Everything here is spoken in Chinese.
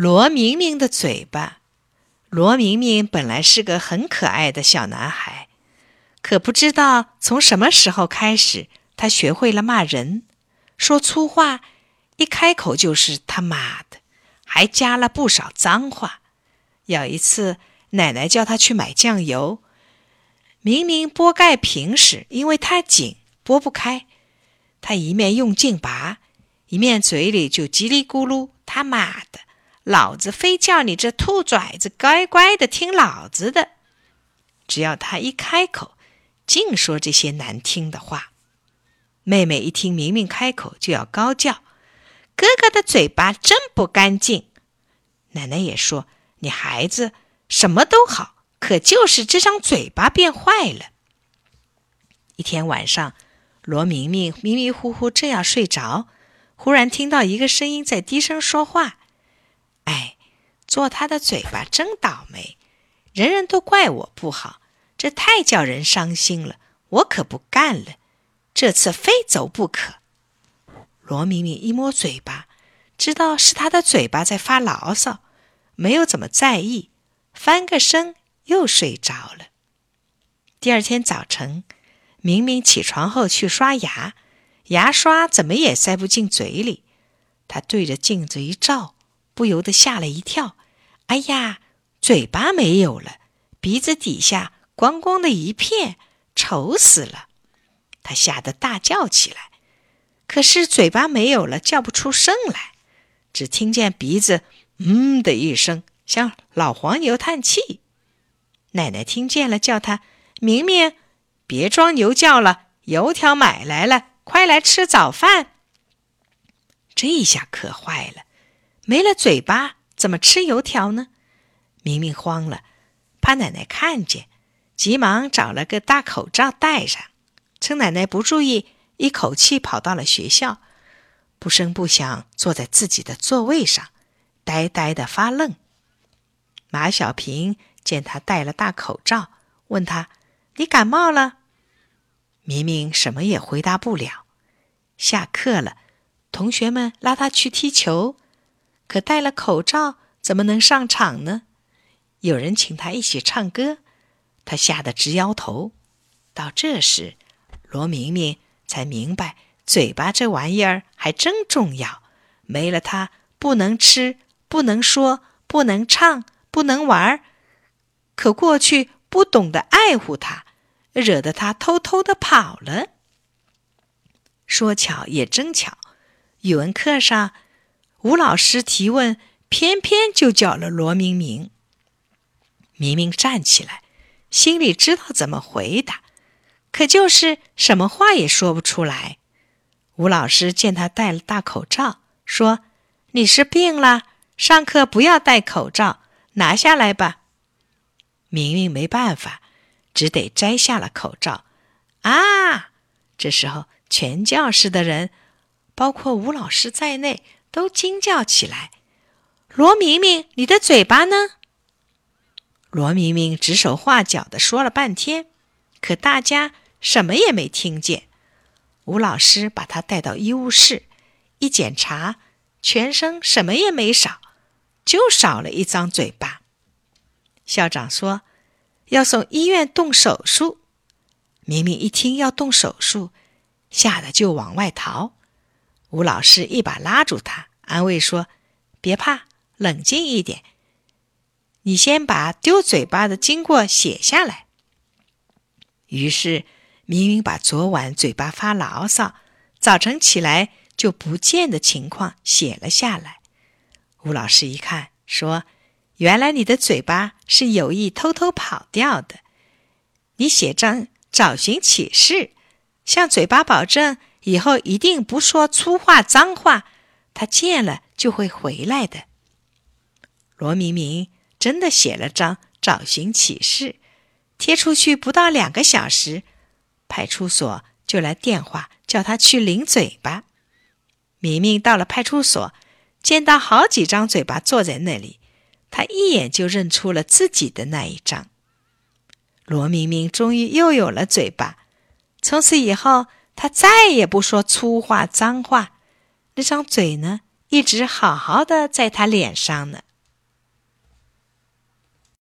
罗明明的嘴巴。罗明明本来是个很可爱的小男孩，可不知道从什么时候开始，他学会了骂人，说粗话，一开口就是他妈的，还加了不少脏话。有一次，奶奶叫他去买酱油，明明拨盖瓶时因为太紧拨不开，他一面用劲拔，一面嘴里就叽里咕噜他妈的。老子非叫你这兔崽子乖乖的听老子的！只要他一开口，净说这些难听的话。妹妹一听明明开口，就要高叫：“哥哥的嘴巴真不干净！”奶奶也说：“你孩子什么都好，可就是这张嘴巴变坏了。”一天晚上，罗明明迷迷糊糊正要睡着，忽然听到一个声音在低声说话。哎，做他的嘴巴真倒霉，人人都怪我不好，这太叫人伤心了。我可不干了，这次非走不可。罗明明一摸嘴巴，知道是他的嘴巴在发牢骚，没有怎么在意，翻个身又睡着了。第二天早晨，明明起床后去刷牙，牙刷怎么也塞不进嘴里，他对着镜子一照。不由得吓了一跳，哎呀，嘴巴没有了，鼻子底下光光的一片，丑死了！他吓得大叫起来，可是嘴巴没有了，叫不出声来，只听见鼻子“嗯”的一声，像老黄牛叹气。奶奶听见了，叫他明明别装牛叫了，油条买来了，快来吃早饭。这下可坏了。没了嘴巴，怎么吃油条呢？明明慌了，怕奶奶看见，急忙找了个大口罩戴上，趁奶奶不注意，一口气跑到了学校，不声不响坐在自己的座位上，呆呆的发愣。马小平见他戴了大口罩，问他：“你感冒了？”明明什么也回答不了。下课了，同学们拉他去踢球。可戴了口罩，怎么能上场呢？有人请他一起唱歌，他吓得直摇头。到这时，罗明明才明白，嘴巴这玩意儿还真重要，没了它，不能吃，不能说，不能唱，不能玩。可过去不懂得爱护它，惹得它偷偷的跑了。说巧也真巧，语文课上。吴老师提问，偏偏就叫了罗明明。明明站起来，心里知道怎么回答，可就是什么话也说不出来。吴老师见他戴了大口罩，说：“你是病了？上课不要戴口罩，拿下来吧。”明明没办法，只得摘下了口罩。啊！这时候，全教室的人，包括吴老师在内。都惊叫起来：“罗明明，你的嘴巴呢？”罗明明指手画脚的说了半天，可大家什么也没听见。吴老师把他带到医务室，一检查，全身什么也没少，就少了一张嘴巴。校长说要送医院动手术。明明一听要动手术，吓得就往外逃。吴老师一把拉住他，安慰说：“别怕，冷静一点。你先把丢嘴巴的经过写下来。”于是，明明把昨晚嘴巴发牢骚，早晨起来就不见的情况写了下来。吴老师一看，说：“原来你的嘴巴是有意偷偷跑掉的。你写张找寻启事，向嘴巴保证。”以后一定不说粗话脏话，他见了就会回来的。罗明明真的写了张找寻启事，贴出去不到两个小时，派出所就来电话叫他去领嘴巴。明明到了派出所，见到好几张嘴巴坐在那里，他一眼就认出了自己的那一张。罗明明终于又有了嘴巴，从此以后。他再也不说粗话脏话，那张嘴呢，一直好好的在他脸上呢。